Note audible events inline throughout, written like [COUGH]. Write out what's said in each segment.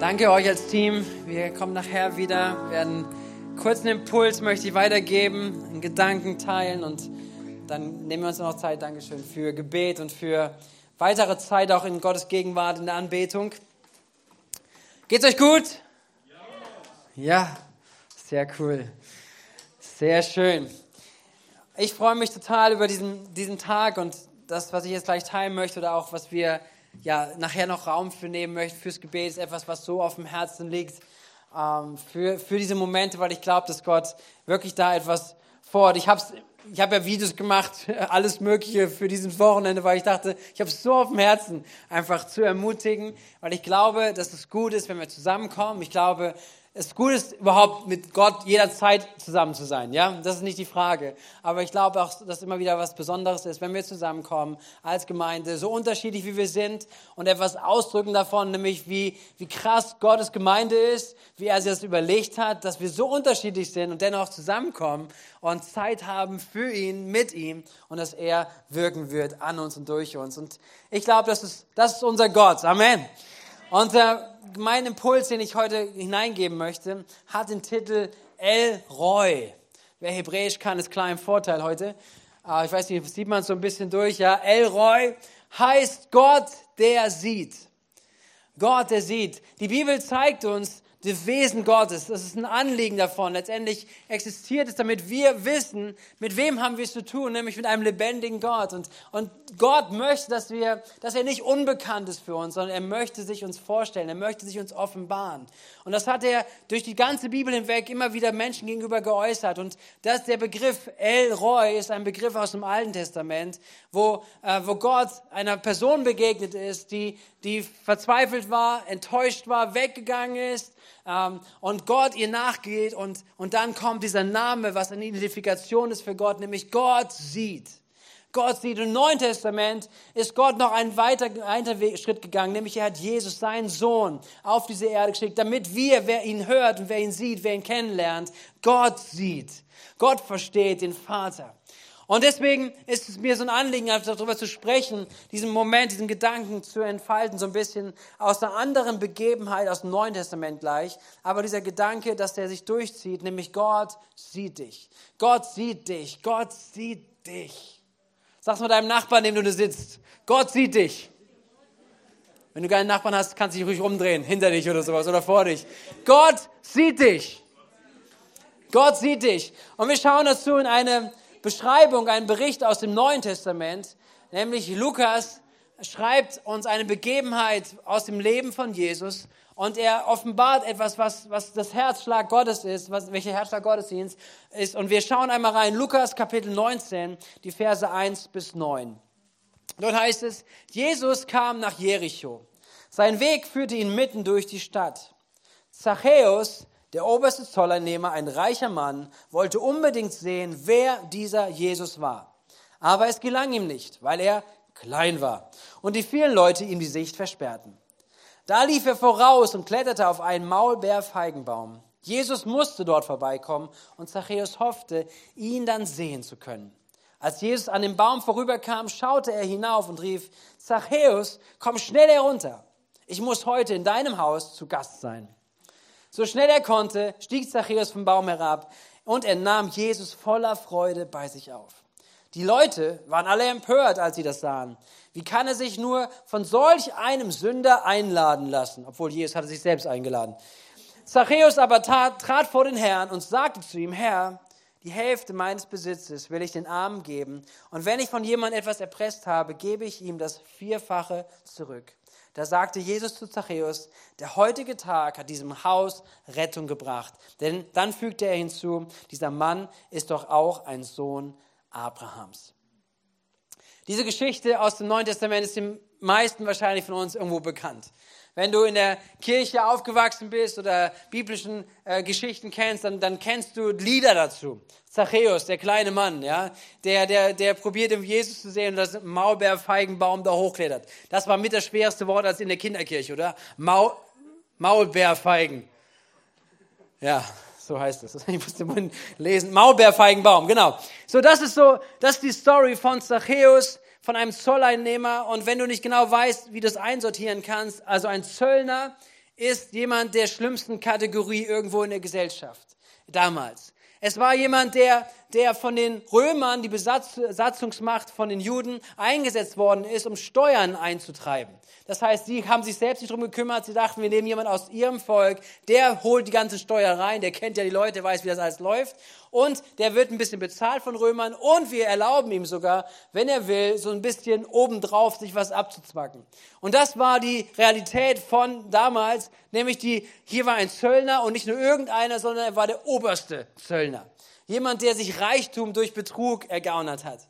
Danke euch als Team. Wir kommen nachher wieder, werden kurz einen Impuls möchte ich weitergeben, einen Gedanken teilen und dann nehmen wir uns noch Zeit. Dankeschön für Gebet und für weitere Zeit auch in Gottes Gegenwart in der Anbetung. Geht's euch gut? Ja. Ja, sehr cool. Sehr schön. Ich freue mich total über diesen, diesen Tag und das, was ich jetzt gleich teilen möchte oder auch was wir ja, nachher noch Raum für nehmen möchten fürs Gebet, ist etwas, was so auf dem Herzen liegt ähm, für, für diese Momente, weil ich glaube, dass Gott wirklich da etwas fordert. Ich habe ich hab ja Videos gemacht, [LAUGHS] alles Mögliche für dieses Wochenende, weil ich dachte, ich habe es so auf dem Herzen, einfach zu ermutigen, weil ich glaube, dass es gut ist, wenn wir zusammenkommen. Ich glaube, es gut ist, überhaupt mit Gott jederzeit zusammen zu sein. Ja, das ist nicht die Frage. Aber ich glaube auch, dass immer wieder was Besonderes ist, wenn wir zusammenkommen als Gemeinde, so unterschiedlich wie wir sind und etwas ausdrücken davon, nämlich wie, wie krass Gottes Gemeinde ist, wie er sich das überlegt hat, dass wir so unterschiedlich sind und dennoch zusammenkommen und Zeit haben für ihn, mit ihm und dass er wirken wird an uns und durch uns. Und ich glaube, das ist, das ist unser Gott. Amen. Und äh, mein Impuls, den ich heute hineingeben möchte, hat den Titel El Roy. Wer Hebräisch kann, ist klar im Vorteil heute. Äh, ich weiß nicht, sieht man so ein bisschen durch. Ja, El Roy heißt Gott, der sieht. Gott, der sieht. Die Bibel zeigt uns, das Wesen Gottes. Das ist ein Anliegen davon. Letztendlich existiert es, damit wir wissen, mit wem haben wir es zu tun, nämlich mit einem lebendigen Gott. Und, und Gott möchte, dass wir, dass er nicht unbekannt ist für uns, sondern er möchte sich uns vorstellen, er möchte sich uns offenbaren. Und das hat er durch die ganze Bibel hinweg immer wieder Menschen gegenüber geäußert. Und das der Begriff El Roy ist ein Begriff aus dem Alten Testament, wo, äh, wo Gott einer Person begegnet ist, die, die verzweifelt war, enttäuscht war, weggegangen ist ähm, und Gott ihr nachgeht und, und dann kommt dieser Name, was eine Identifikation ist für Gott, nämlich Gott sieht. Gott sieht. Im Neuen Testament ist Gott noch einen weiteren Schritt gegangen, nämlich er hat Jesus, seinen Sohn, auf diese Erde geschickt, damit wir, wer ihn hört und wer ihn sieht, wer ihn kennenlernt, Gott sieht. Gott versteht den Vater. Und deswegen ist es mir so ein Anliegen, einfach darüber zu sprechen, diesen Moment, diesen Gedanken zu entfalten, so ein bisschen aus einer anderen Begebenheit aus dem Neuen Testament gleich. Aber dieser Gedanke, dass der sich durchzieht, nämlich Gott sieht dich. Gott sieht dich. Gott sieht dich. Sag's mal deinem Nachbarn, neben du sitzt. Gott sieht dich. Wenn du keinen Nachbarn hast, kannst du dich ruhig umdrehen, hinter dich oder sowas oder vor dich. Gott sieht dich. Gott sieht dich. Und wir schauen dazu in eine Beschreibung, einen Bericht aus dem Neuen Testament, nämlich Lukas schreibt uns eine Begebenheit aus dem Leben von Jesus und er offenbart etwas, was, was das Herzschlag Gottes ist, was, welcher Herzschlag Gottesdienst ist. Und wir schauen einmal rein, Lukas Kapitel 19, die Verse 1 bis 9. Dort heißt es, Jesus kam nach Jericho. Sein Weg führte ihn mitten durch die Stadt. Zachäus, der oberste Zolleinnehmer, ein reicher Mann, wollte unbedingt sehen, wer dieser Jesus war. Aber es gelang ihm nicht, weil er klein war und die vielen Leute ihm die Sicht versperrten. Da lief er voraus und kletterte auf einen Maulbeerfeigenbaum. Jesus musste dort vorbeikommen und Zachäus hoffte, ihn dann sehen zu können. Als Jesus an dem Baum vorüberkam, schaute er hinauf und rief, Zachäus, komm schnell herunter. Ich muss heute in deinem Haus zu Gast sein. So schnell er konnte, stieg Zachäus vom Baum herab und er nahm Jesus voller Freude bei sich auf. Die Leute waren alle empört, als sie das sahen. Wie kann er sich nur von solch einem Sünder einladen lassen? Obwohl Jesus hatte sich selbst eingeladen. Zachäus aber tat, trat vor den Herrn und sagte zu ihm, Herr, die Hälfte meines Besitzes will ich den Armen geben, und wenn ich von jemandem etwas erpresst habe, gebe ich ihm das Vierfache zurück. Da sagte Jesus zu Zachäus, der heutige Tag hat diesem Haus Rettung gebracht. Denn dann fügte er hinzu, dieser Mann ist doch auch ein Sohn Abrahams. Diese Geschichte aus dem Neuen Testament ist den meisten wahrscheinlich von uns irgendwo bekannt. Wenn du in der Kirche aufgewachsen bist oder biblischen äh, Geschichten kennst, dann, dann kennst du Lieder dazu. Zachäus, der kleine Mann, ja, der, der, der probiert, im Jesus zu sehen und das Maulbeerfeigenbaum da hochklettert. Das war mit das schwerste Wort als in der Kinderkirche, oder? Maul, Maulbeerfeigen. Ja, so heißt es. [LAUGHS] Ich musste mal lesen. Maulbeerfeigenbaum, genau. So, das ist so, das ist die Story von Zachäus von einem Zolleinnehmer und wenn du nicht genau weißt, wie du das einsortieren kannst, also ein Zöllner ist jemand der schlimmsten Kategorie irgendwo in der Gesellschaft damals. Es war jemand, der, der von den Römern, die Besatzungsmacht von den Juden, eingesetzt worden ist, um Steuern einzutreiben. Das heißt, sie haben sich selbst nicht drum gekümmert. Sie dachten, wir nehmen jemanden aus ihrem Volk, der holt die ganze Steuer rein, der kennt ja die Leute, weiß, wie das alles läuft. Und der wird ein bisschen bezahlt von Römern und wir erlauben ihm sogar, wenn er will, so ein bisschen obendrauf sich was abzuzwacken. Und das war die Realität von damals, nämlich die, hier war ein Zöllner und nicht nur irgendeiner, sondern er war der oberste Zöllner. Jemand, der sich Reichtum durch Betrug ergaunert hat.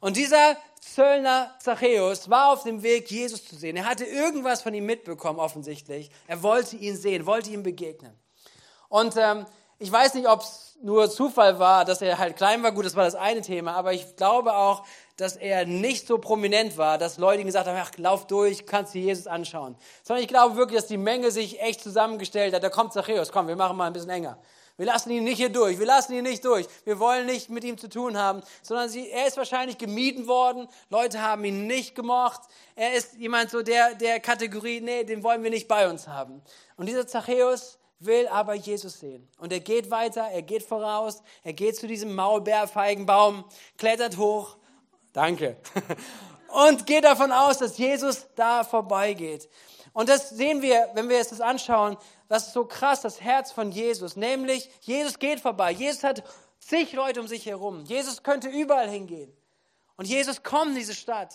Und dieser Zöllner Zachäus war auf dem Weg, Jesus zu sehen. Er hatte irgendwas von ihm mitbekommen, offensichtlich. Er wollte ihn sehen, wollte ihm begegnen. Und ähm, ich weiß nicht, ob es nur Zufall war, dass er halt klein war. Gut, das war das eine Thema. Aber ich glaube auch, dass er nicht so prominent war, dass Leute ihm gesagt haben, ach, lauf durch, kannst dir Jesus anschauen. Sondern ich glaube wirklich, dass die Menge sich echt zusammengestellt hat. Da kommt Zachäus, komm, wir machen mal ein bisschen enger. Wir lassen ihn nicht hier durch. Wir lassen ihn nicht durch. Wir wollen nicht mit ihm zu tun haben, sondern sie, er ist wahrscheinlich gemieden worden. Leute haben ihn nicht gemocht. Er ist jemand so der, der Kategorie, nee, den wollen wir nicht bei uns haben. Und dieser Zachäus will aber Jesus sehen. Und er geht weiter, er geht voraus, er geht zu diesem Maulbeerfeigenbaum, klettert hoch. Danke. [LAUGHS] Und geht davon aus, dass Jesus da vorbeigeht. Und das sehen wir, wenn wir uns das anschauen, das ist so krass, das Herz von Jesus. Nämlich, Jesus geht vorbei. Jesus hat zig Leute um sich herum. Jesus könnte überall hingehen. Und Jesus kommt in diese Stadt.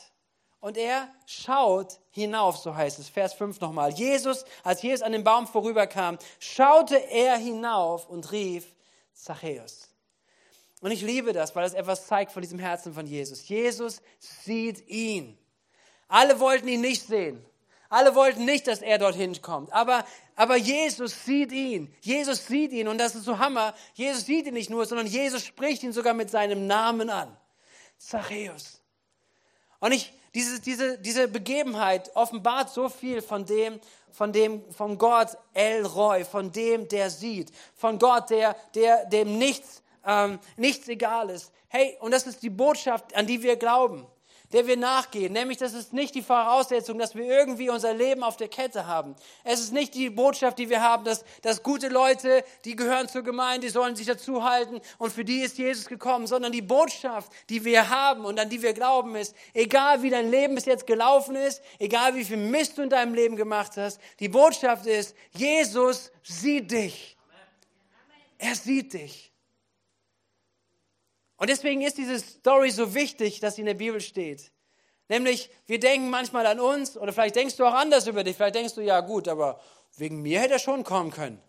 Und er schaut hinauf, so heißt es, Vers 5 nochmal. Jesus, als Jesus an dem Baum vorüberkam, schaute er hinauf und rief, Zachäus. Und ich liebe das, weil es etwas zeigt von diesem Herzen von Jesus. Jesus sieht ihn. Alle wollten ihn nicht sehen. Alle wollten nicht, dass er dorthin kommt. Aber, aber Jesus sieht ihn. Jesus sieht ihn. Und das ist so Hammer. Jesus sieht ihn nicht nur, sondern Jesus spricht ihn sogar mit seinem Namen an. Zachäus. Und ich, diese, diese, diese Begebenheit offenbart so viel von dem, von dem, von Gott El Roy, von dem, der sieht, von Gott, der, der, dem nichts, ähm, nichts egal ist. Hey, und das ist die Botschaft, an die wir glauben der wir nachgehen. Nämlich, das ist nicht die Voraussetzung, dass wir irgendwie unser Leben auf der Kette haben. Es ist nicht die Botschaft, die wir haben, dass, dass gute Leute, die gehören zur Gemeinde, die sollen sich dazu halten und für die ist Jesus gekommen, sondern die Botschaft, die wir haben und an die wir glauben ist, egal wie dein Leben bis jetzt gelaufen ist, egal wie viel Mist du in deinem Leben gemacht hast, die Botschaft ist, Jesus sieht dich. Er sieht dich. Und deswegen ist diese Story so wichtig, dass sie in der Bibel steht. Nämlich, wir denken manchmal an uns, oder vielleicht denkst du auch anders über dich. Vielleicht denkst du, ja gut, aber wegen mir hätte er schon kommen können.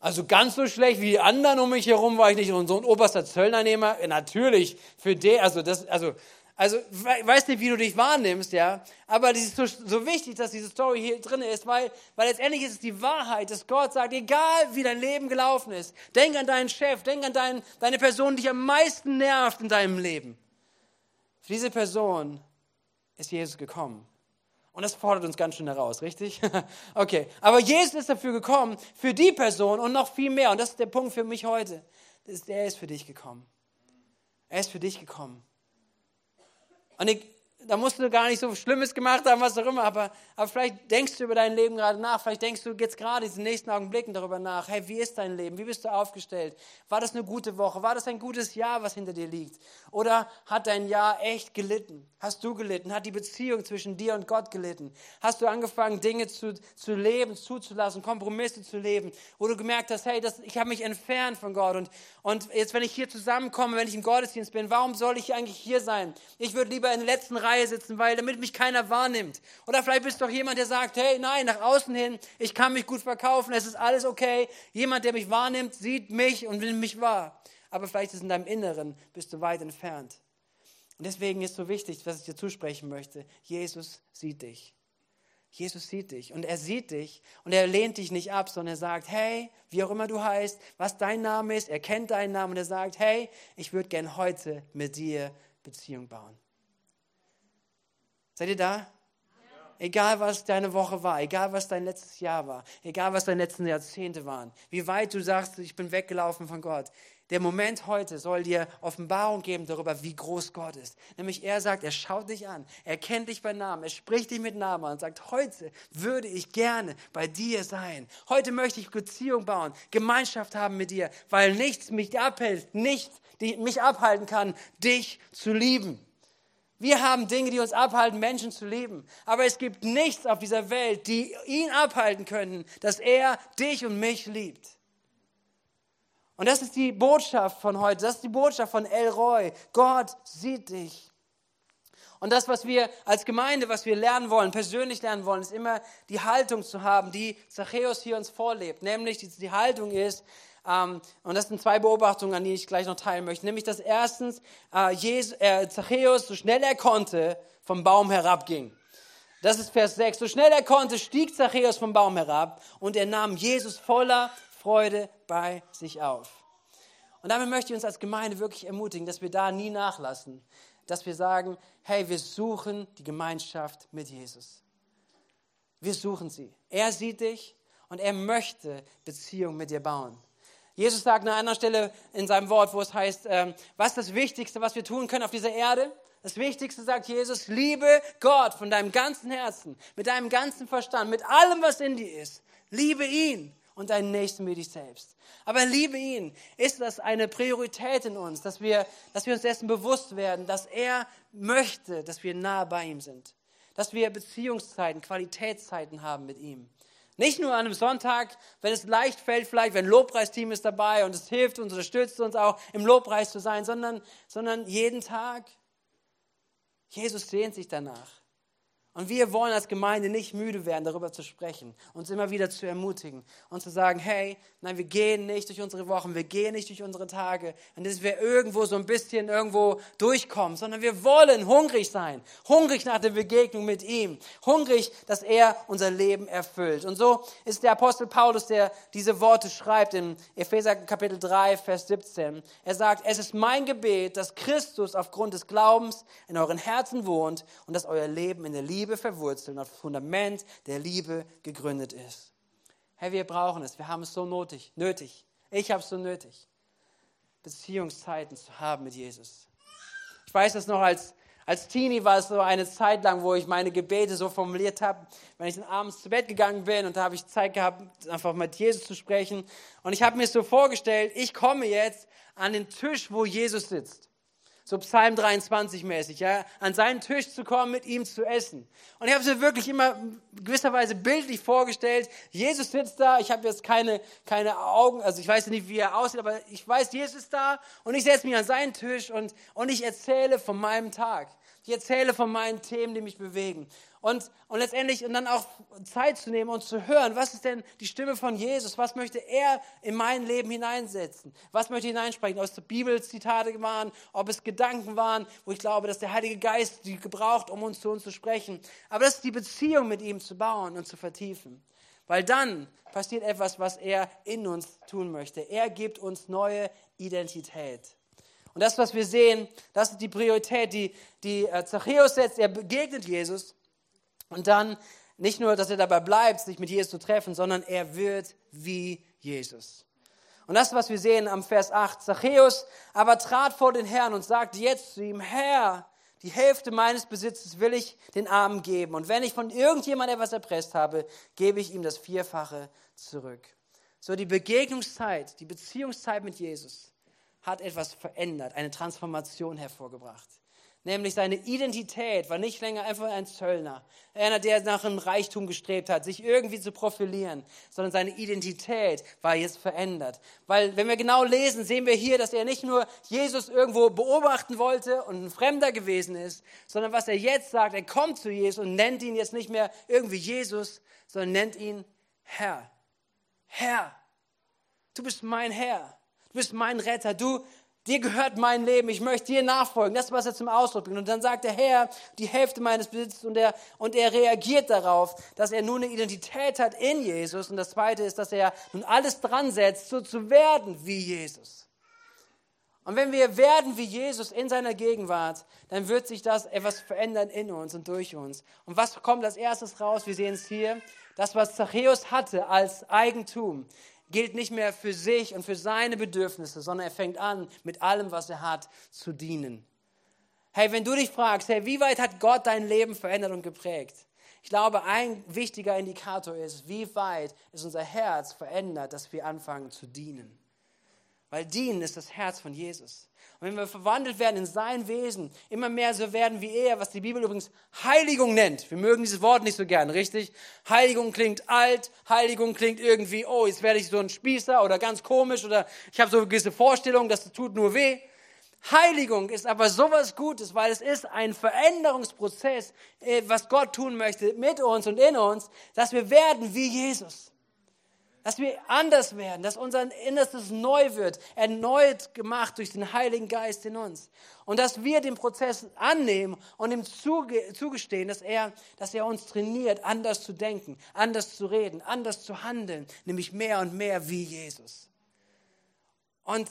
Also ganz so schlecht wie die anderen um mich herum war ich nicht. Und so ein oberster Zöllnernehmer, natürlich, für den, also das, also also, ich weiß nicht, wie du dich wahrnimmst, ja, aber es ist so, so, wichtig, dass diese Story hier drin ist, weil, weil letztendlich ist es die Wahrheit, dass Gott sagt, egal wie dein Leben gelaufen ist, denk an deinen Chef, denk an dein, deine Person, die dich am meisten nervt in deinem Leben. Für diese Person ist Jesus gekommen. Und das fordert uns ganz schön heraus, richtig? [LAUGHS] okay, aber Jesus ist dafür gekommen, für die Person und noch viel mehr. Und das ist der Punkt für mich heute. Er ist für dich gekommen. Er ist für dich gekommen. Und ich, da musst du gar nicht so Schlimmes gemacht haben, was auch immer, aber, aber vielleicht denkst du über dein Leben gerade nach, vielleicht denkst du jetzt gerade in diesen nächsten Augenblicken darüber nach, hey, wie ist dein Leben, wie bist du aufgestellt, war das eine gute Woche, war das ein gutes Jahr, was hinter dir liegt, oder hat dein Jahr echt gelitten, hast du gelitten, hat die Beziehung zwischen dir und Gott gelitten, hast du angefangen, Dinge zu, zu leben, zuzulassen, Kompromisse zu leben, wo du gemerkt hast, hey, das, ich habe mich entfernt von Gott und, und jetzt, wenn ich hier zusammenkomme, wenn ich im Gottesdienst bin, warum soll ich eigentlich hier sein? Ich würde lieber in der letzten Reihe Reihe sitzen, weil damit mich keiner wahrnimmt. Oder vielleicht bist du doch jemand, der sagt, hey, nein, nach außen hin, ich kann mich gut verkaufen, es ist alles okay. Jemand, der mich wahrnimmt, sieht mich und nimmt mich wahr. Aber vielleicht ist in deinem Inneren, bist du weit entfernt. Und deswegen ist so wichtig, was ich dir zusprechen möchte. Jesus sieht dich. Jesus sieht dich und er sieht dich und er lehnt dich nicht ab, sondern er sagt, hey, wie auch immer du heißt, was dein Name ist, er kennt deinen Namen und er sagt, hey, ich würde gern heute mit dir Beziehung bauen. Seid ihr da? Egal was deine Woche war, egal was dein letztes Jahr war, egal was deine letzten Jahrzehnte waren, wie weit du sagst, ich bin weggelaufen von Gott. Der Moment heute soll dir Offenbarung geben darüber, wie groß Gott ist. Nämlich er sagt, er schaut dich an, er kennt dich bei Namen, er spricht dich mit Namen und sagt, heute würde ich gerne bei dir sein. Heute möchte ich Beziehung bauen, Gemeinschaft haben mit dir, weil nichts mich abhält, nichts mich abhalten kann, dich zu lieben. Wir haben Dinge, die uns abhalten, Menschen zu lieben. Aber es gibt nichts auf dieser Welt, die ihn abhalten können, dass er dich und mich liebt. Und das ist die Botschaft von heute. Das ist die Botschaft von El Roy. Gott sieht dich. Und das, was wir als Gemeinde, was wir lernen wollen, persönlich lernen wollen, ist immer die Haltung zu haben, die Zachäus hier uns vorlebt. Nämlich die, Haltung ist, und das sind zwei Beobachtungen, an die ich gleich noch teilen möchte. Nämlich, dass erstens äh, Jesus, äh, Zachäus, so schnell er konnte, vom Baum herabging. Das ist Vers 6. So schnell er konnte, stieg Zachäus vom Baum herab und er nahm Jesus voller Freude bei sich auf. Und damit möchte ich uns als Gemeinde wirklich ermutigen, dass wir da nie nachlassen, dass wir sagen, hey, wir suchen die Gemeinschaft mit Jesus. Wir suchen sie. Er sieht dich und er möchte Beziehung mit dir bauen. Jesus sagt an einer Stelle in seinem Wort, wo es heißt, ähm, was ist das Wichtigste, was wir tun können auf dieser Erde? Das Wichtigste sagt Jesus, liebe Gott von deinem ganzen Herzen, mit deinem ganzen Verstand, mit allem, was in dir ist. Liebe ihn und deinen Nächsten wie dich selbst. Aber liebe ihn, ist das eine Priorität in uns, dass wir, dass wir uns dessen bewusst werden, dass er möchte, dass wir nah bei ihm sind. Dass wir Beziehungszeiten, Qualitätszeiten haben mit ihm. Nicht nur an einem Sonntag, wenn es leicht fällt, vielleicht, wenn ein Lobpreisteam ist dabei und es hilft uns, unterstützt uns auch im Lobpreis zu sein, sondern, sondern jeden Tag. Jesus sehnt sich danach. Und wir wollen als Gemeinde nicht müde werden, darüber zu sprechen, uns immer wieder zu ermutigen und zu sagen, hey, nein, wir gehen nicht durch unsere Wochen, wir gehen nicht durch unsere Tage, und dass wir irgendwo so ein bisschen irgendwo durchkommen, sondern wir wollen hungrig sein, hungrig nach der Begegnung mit ihm, hungrig, dass er unser Leben erfüllt. Und so ist der Apostel Paulus, der diese Worte schreibt in Epheser Kapitel 3, Vers 17. Er sagt, es ist mein Gebet, dass Christus aufgrund des Glaubens in euren Herzen wohnt und dass euer Leben in der Liebe Liebe verwurzelt und auf Fundament der Liebe gegründet ist. Hey, wir brauchen es. Wir haben es so nötig. nötig. Ich habe es so nötig. Beziehungszeiten zu haben mit Jesus. Ich weiß das noch als, als Teenie war es so eine Zeit lang, wo ich meine Gebete so formuliert habe, wenn ich abends zu Bett gegangen bin und da habe ich Zeit gehabt, einfach mit Jesus zu sprechen. Und ich habe mir so vorgestellt, ich komme jetzt an den Tisch, wo Jesus sitzt so Psalm 23 mäßig, ja, an seinen Tisch zu kommen, mit ihm zu essen. Und ich habe mir wirklich immer gewisserweise bildlich vorgestellt. Jesus sitzt da, ich habe jetzt keine, keine Augen, also ich weiß nicht, wie er aussieht, aber ich weiß, Jesus ist da und ich setze mich an seinen Tisch und, und ich erzähle von meinem Tag. Ich erzähle von meinen Themen, die mich bewegen. Und, und letztendlich, und dann auch Zeit zu nehmen und zu hören, was ist denn die Stimme von Jesus? Was möchte er in mein Leben hineinsetzen? Was möchte er hineinsprechen? Ob es Bibelzitate waren, ob es Gedanken waren, wo ich glaube, dass der Heilige Geist die gebraucht, um uns zu uns zu sprechen. Aber das ist die Beziehung mit ihm zu bauen und zu vertiefen. Weil dann passiert etwas, was er in uns tun möchte. Er gibt uns neue Identität. Und das, was wir sehen, das ist die Priorität, die, die äh, Zachäus setzt. Er begegnet Jesus und dann nicht nur, dass er dabei bleibt, sich mit Jesus zu treffen, sondern er wird wie Jesus. Und das, was wir sehen am Vers 8, Zachäus aber trat vor den Herrn und sagte jetzt zu ihm, Herr, die Hälfte meines Besitzes will ich den Armen geben. Und wenn ich von irgendjemand etwas erpresst habe, gebe ich ihm das Vierfache zurück. So die Begegnungszeit, die Beziehungszeit mit Jesus hat etwas verändert, eine Transformation hervorgebracht. Nämlich seine Identität war nicht länger einfach ein Zöllner, einer, der nach einem Reichtum gestrebt hat, sich irgendwie zu profilieren, sondern seine Identität war jetzt verändert. Weil, wenn wir genau lesen, sehen wir hier, dass er nicht nur Jesus irgendwo beobachten wollte und ein Fremder gewesen ist, sondern was er jetzt sagt, er kommt zu Jesus und nennt ihn jetzt nicht mehr irgendwie Jesus, sondern nennt ihn Herr. Herr, du bist mein Herr. Du bist mein Retter. Du, dir gehört mein Leben. Ich möchte dir nachfolgen. Das, was er zum Ausdruck bringt. Und dann sagt der Herr, die Hälfte meines Besitzes und er, und er reagiert darauf, dass er nun eine Identität hat in Jesus. Und das zweite ist, dass er nun alles dran setzt, so zu werden wie Jesus. Und wenn wir werden wie Jesus in seiner Gegenwart, dann wird sich das etwas verändern in uns und durch uns. Und was kommt als erstes raus? Wir sehen es hier. Das, was Zachäus hatte als Eigentum, gilt nicht mehr für sich und für seine Bedürfnisse, sondern er fängt an, mit allem, was er hat, zu dienen. Hey, wenn du dich fragst, hey, wie weit hat Gott dein Leben verändert und geprägt? Ich glaube, ein wichtiger Indikator ist, wie weit ist unser Herz verändert, dass wir anfangen zu dienen. Weil dienen ist das Herz von Jesus. Und wenn wir verwandelt werden in sein Wesen, immer mehr so werden wie er, was die Bibel übrigens Heiligung nennt. Wir mögen dieses Wort nicht so gern, richtig? Heiligung klingt alt, Heiligung klingt irgendwie, oh, jetzt werde ich so ein Spießer oder ganz komisch oder ich habe so eine gewisse Vorstellung, das tut nur weh. Heiligung ist aber sowas Gutes, weil es ist ein Veränderungsprozess, äh, was Gott tun möchte mit uns und in uns, dass wir werden wie Jesus dass wir anders werden, dass unser Innerstes neu wird, erneut gemacht durch den Heiligen Geist in uns. Und dass wir den Prozess annehmen und ihm zugestehen, dass er, dass er uns trainiert, anders zu denken, anders zu reden, anders zu handeln, nämlich mehr und mehr wie Jesus. Und,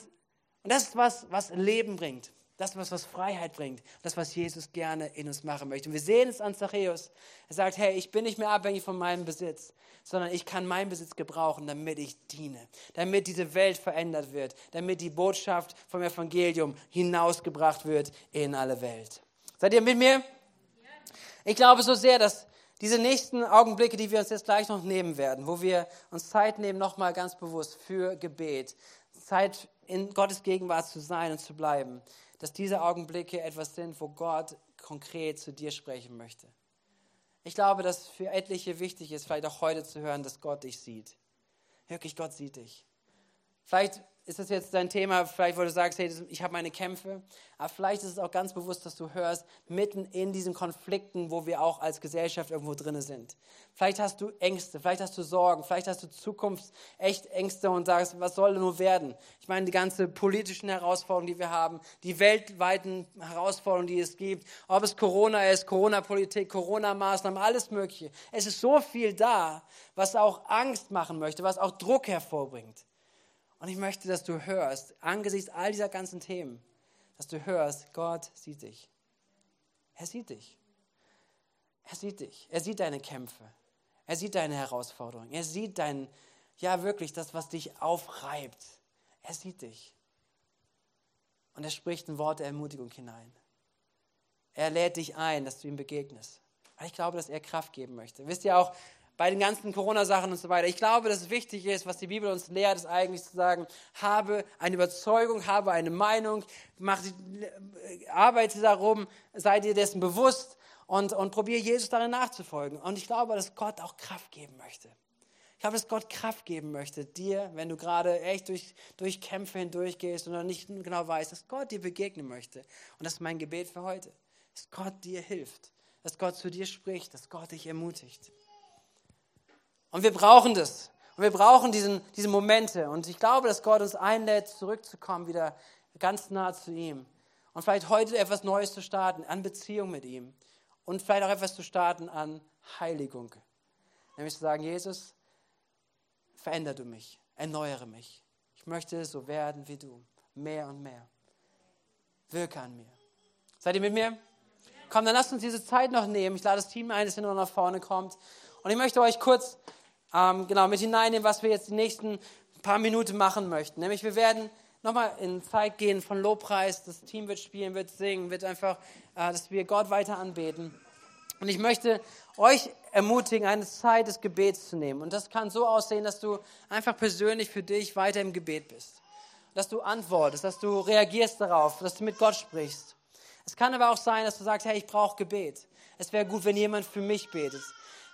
und das ist was, was Leben bringt. Das, was, was Freiheit bringt. Das, was Jesus gerne in uns machen möchte. Und wir sehen es an Zachäus. Er sagt, hey, ich bin nicht mehr abhängig von meinem Besitz, sondern ich kann meinen Besitz gebrauchen, damit ich diene. Damit diese Welt verändert wird. Damit die Botschaft vom Evangelium hinausgebracht wird in alle Welt. Seid ihr mit mir? Ich glaube so sehr, dass diese nächsten Augenblicke, die wir uns jetzt gleich noch nehmen werden, wo wir uns Zeit nehmen, nochmal ganz bewusst für Gebet, Zeit in Gottes Gegenwart zu sein und zu bleiben, dass diese Augenblicke etwas sind, wo Gott konkret zu dir sprechen möchte. Ich glaube, dass für etliche wichtig ist, vielleicht auch heute zu hören, dass Gott dich sieht. Wirklich, Gott sieht dich. Vielleicht ist das jetzt dein Thema, vielleicht wo du sagst, hey, ich habe meine Kämpfe, aber vielleicht ist es auch ganz bewusst, dass du hörst, mitten in diesen Konflikten, wo wir auch als Gesellschaft irgendwo drin sind. Vielleicht hast du Ängste, vielleicht hast du Sorgen, vielleicht hast du Zukunft echt Ängste und sagst, was soll nur werden? Ich meine, die ganze politischen Herausforderungen, die wir haben, die weltweiten Herausforderungen, die es gibt, ob es Corona ist, Corona-Politik, Corona-Maßnahmen, alles Mögliche. Es ist so viel da, was auch Angst machen möchte, was auch Druck hervorbringt. Und ich möchte, dass du hörst, angesichts all dieser ganzen Themen, dass du hörst, Gott sieht dich. Er sieht dich. Er sieht dich. Er sieht deine Kämpfe. Er sieht deine Herausforderungen. Er sieht dein, ja wirklich, das, was dich aufreibt. Er sieht dich. Und er spricht ein Wort der Ermutigung hinein. Er lädt dich ein, dass du ihm begegnest. Weil ich glaube, dass er Kraft geben möchte. Wisst ihr auch, bei den ganzen Corona-Sachen und so weiter. Ich glaube, dass es wichtig ist, was die Bibel uns lehrt, ist eigentlich zu sagen, habe eine Überzeugung, habe eine Meinung, mach, arbeite darum, sei dir dessen bewusst und, und probiere Jesus darin nachzufolgen. Und ich glaube, dass Gott auch Kraft geben möchte. Ich glaube, dass Gott Kraft geben möchte, dir, wenn du gerade echt durch, durch Kämpfe hindurchgehst und nicht genau weißt, dass Gott dir begegnen möchte. Und das ist mein Gebet für heute, dass Gott dir hilft, dass Gott zu dir spricht, dass Gott dich ermutigt. Und wir brauchen das. Und wir brauchen diesen, diese Momente. Und ich glaube, dass Gott uns einlädt, zurückzukommen, wieder ganz nah zu ihm. Und vielleicht heute etwas Neues zu starten, an Beziehung mit ihm. Und vielleicht auch etwas zu starten an Heiligung. Nämlich zu sagen, Jesus, verändere du mich, erneuere mich. Ich möchte so werden wie du. Mehr und mehr. Wirke an mir. Seid ihr mit mir? Komm, dann lasst uns diese Zeit noch nehmen. Ich lade das Team ein, das hinter nach vorne kommt. Und ich möchte euch kurz ähm, genau, mit hineinnehmen, was wir jetzt die nächsten paar Minuten machen möchten. Nämlich wir werden nochmal in Zeit gehen von Lobpreis. Das Team wird spielen, wird singen, wird einfach, äh, dass wir Gott weiter anbeten. Und ich möchte euch ermutigen, eine Zeit des Gebets zu nehmen. Und das kann so aussehen, dass du einfach persönlich für dich weiter im Gebet bist. Dass du antwortest, dass du reagierst darauf, dass du mit Gott sprichst. Es kann aber auch sein, dass du sagst, hey, ich brauche Gebet. Es wäre gut, wenn jemand für mich betet.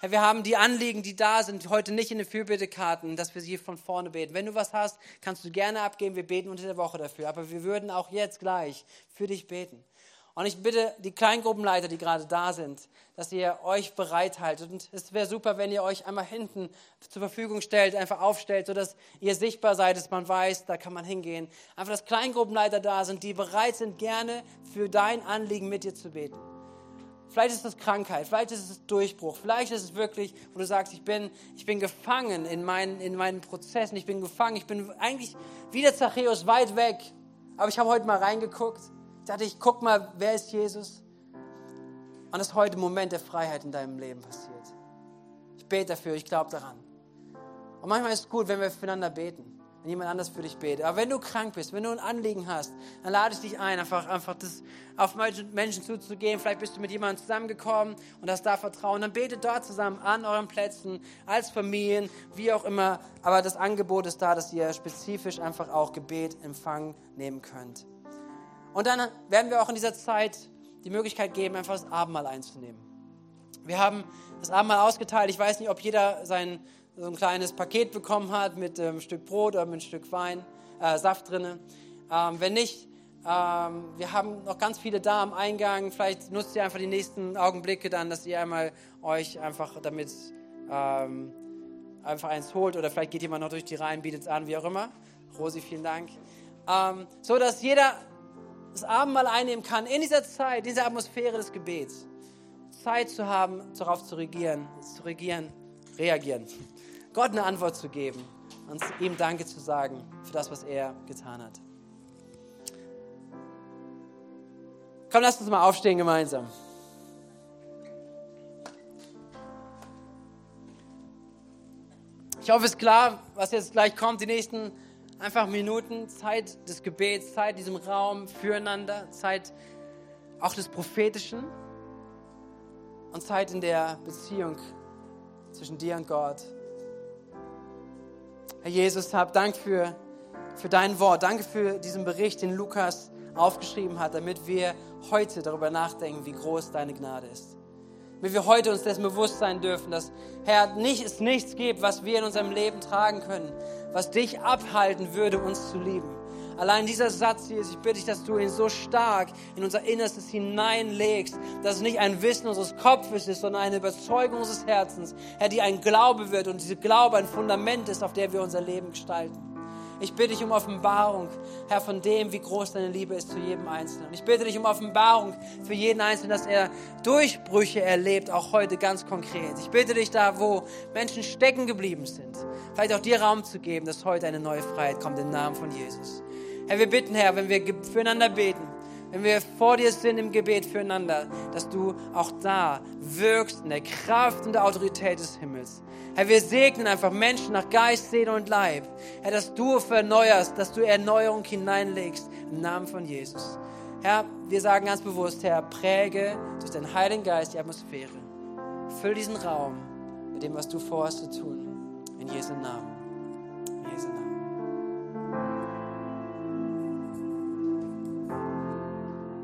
Herr, wir haben die Anliegen, die da sind, heute nicht in den Fürbittekarten, dass wir sie von vorne beten. Wenn du was hast, kannst du gerne abgeben. Wir beten unter der Woche dafür. Aber wir würden auch jetzt gleich für dich beten. Und ich bitte die Kleingruppenleiter, die gerade da sind, dass ihr euch bereithaltet. Und es wäre super, wenn ihr euch einmal hinten zur Verfügung stellt, einfach aufstellt, sodass ihr sichtbar seid, dass man weiß, da kann man hingehen. Einfach, dass Kleingruppenleiter da sind, die bereit sind, gerne für dein Anliegen mit dir zu beten. Vielleicht ist es Krankheit, vielleicht ist es Durchbruch, vielleicht ist es wirklich, wo du sagst, ich bin, ich bin gefangen in meinen, in meinen Prozessen, ich bin gefangen, ich bin eigentlich wie der Zachäus weit weg, Aber ich habe heute mal reingeguckt. Ich dachte, ich guck mal, wer ist Jesus? Und das ist heute ein Moment der Freiheit in deinem Leben passiert. Ich bete dafür, ich glaube daran. Und manchmal ist es gut, wenn wir füreinander beten wenn jemand anders für dich betet. Aber wenn du krank bist, wenn du ein Anliegen hast, dann lade ich dich ein, einfach, einfach das auf Menschen zuzugehen. Vielleicht bist du mit jemandem zusammengekommen und hast da Vertrauen. Dann betet dort zusammen an euren Plätzen, als Familien, wie auch immer. Aber das Angebot ist da, dass ihr spezifisch einfach auch Gebet Empfang nehmen könnt. Und dann werden wir auch in dieser Zeit die Möglichkeit geben, einfach das Abendmahl einzunehmen. Wir haben das Abendmahl ausgeteilt. Ich weiß nicht, ob jeder sein so ein kleines Paket bekommen hat mit einem ähm, Stück Brot oder mit einem Stück Wein, äh, Saft drin. Ähm, wenn nicht, ähm, wir haben noch ganz viele da am Eingang. Vielleicht nutzt ihr einfach die nächsten Augenblicke dann, dass ihr einmal euch einfach damit ähm, einfach eins holt oder vielleicht geht jemand noch durch die Reihen, bietet es an, wie auch immer. Rosi, vielen Dank. Ähm, so dass jeder das Abendmahl einnehmen kann in dieser Zeit, in dieser Atmosphäre des Gebets. Zeit zu haben, darauf zu regieren, zu regieren, reagieren. Gott eine Antwort zu geben und ihm Danke zu sagen für das, was er getan hat. Komm, lass uns mal aufstehen gemeinsam. Ich hoffe, es ist klar, was jetzt gleich kommt, die nächsten einfach Minuten, Zeit des Gebets, Zeit diesem Raum füreinander, Zeit auch des Prophetischen und Zeit in der Beziehung zwischen dir und Gott. Herr Jesus, hab Dank für, für dein Wort. Danke für diesen Bericht, den Lukas aufgeschrieben hat, damit wir heute darüber nachdenken, wie groß deine Gnade ist. Damit wir heute uns dessen bewusst sein dürfen, dass, Herr, nicht, es nichts gibt, was wir in unserem Leben tragen können, was dich abhalten würde, uns zu lieben. Allein dieser Satz hier ist, ich bitte dich, dass du ihn so stark in unser Innerstes hineinlegst, dass es nicht ein Wissen unseres Kopfes ist, sondern eine Überzeugung unseres Herzens, Herr, die ein Glaube wird und diese Glaube ein Fundament ist, auf der wir unser Leben gestalten. Ich bitte dich um Offenbarung, Herr, von dem, wie groß deine Liebe ist zu jedem Einzelnen. Ich bitte dich um Offenbarung für jeden Einzelnen, dass er Durchbrüche erlebt, auch heute ganz konkret. Ich bitte dich da, wo Menschen stecken geblieben sind, vielleicht auch dir Raum zu geben, dass heute eine neue Freiheit kommt im Namen von Jesus. Herr, wir bitten, Herr, wenn wir füreinander beten, wenn wir vor dir sind im Gebet füreinander, dass du auch da wirkst in der Kraft und der Autorität des Himmels. Herr, wir segnen einfach Menschen nach Geist, Seele und Leib. Herr, dass du verneuerst, dass du Erneuerung hineinlegst im Namen von Jesus. Herr, wir sagen ganz bewusst, Herr, präge durch deinen Heiligen Geist die Atmosphäre. Füll diesen Raum mit dem, was du vorhast zu tun. In Jesu Namen.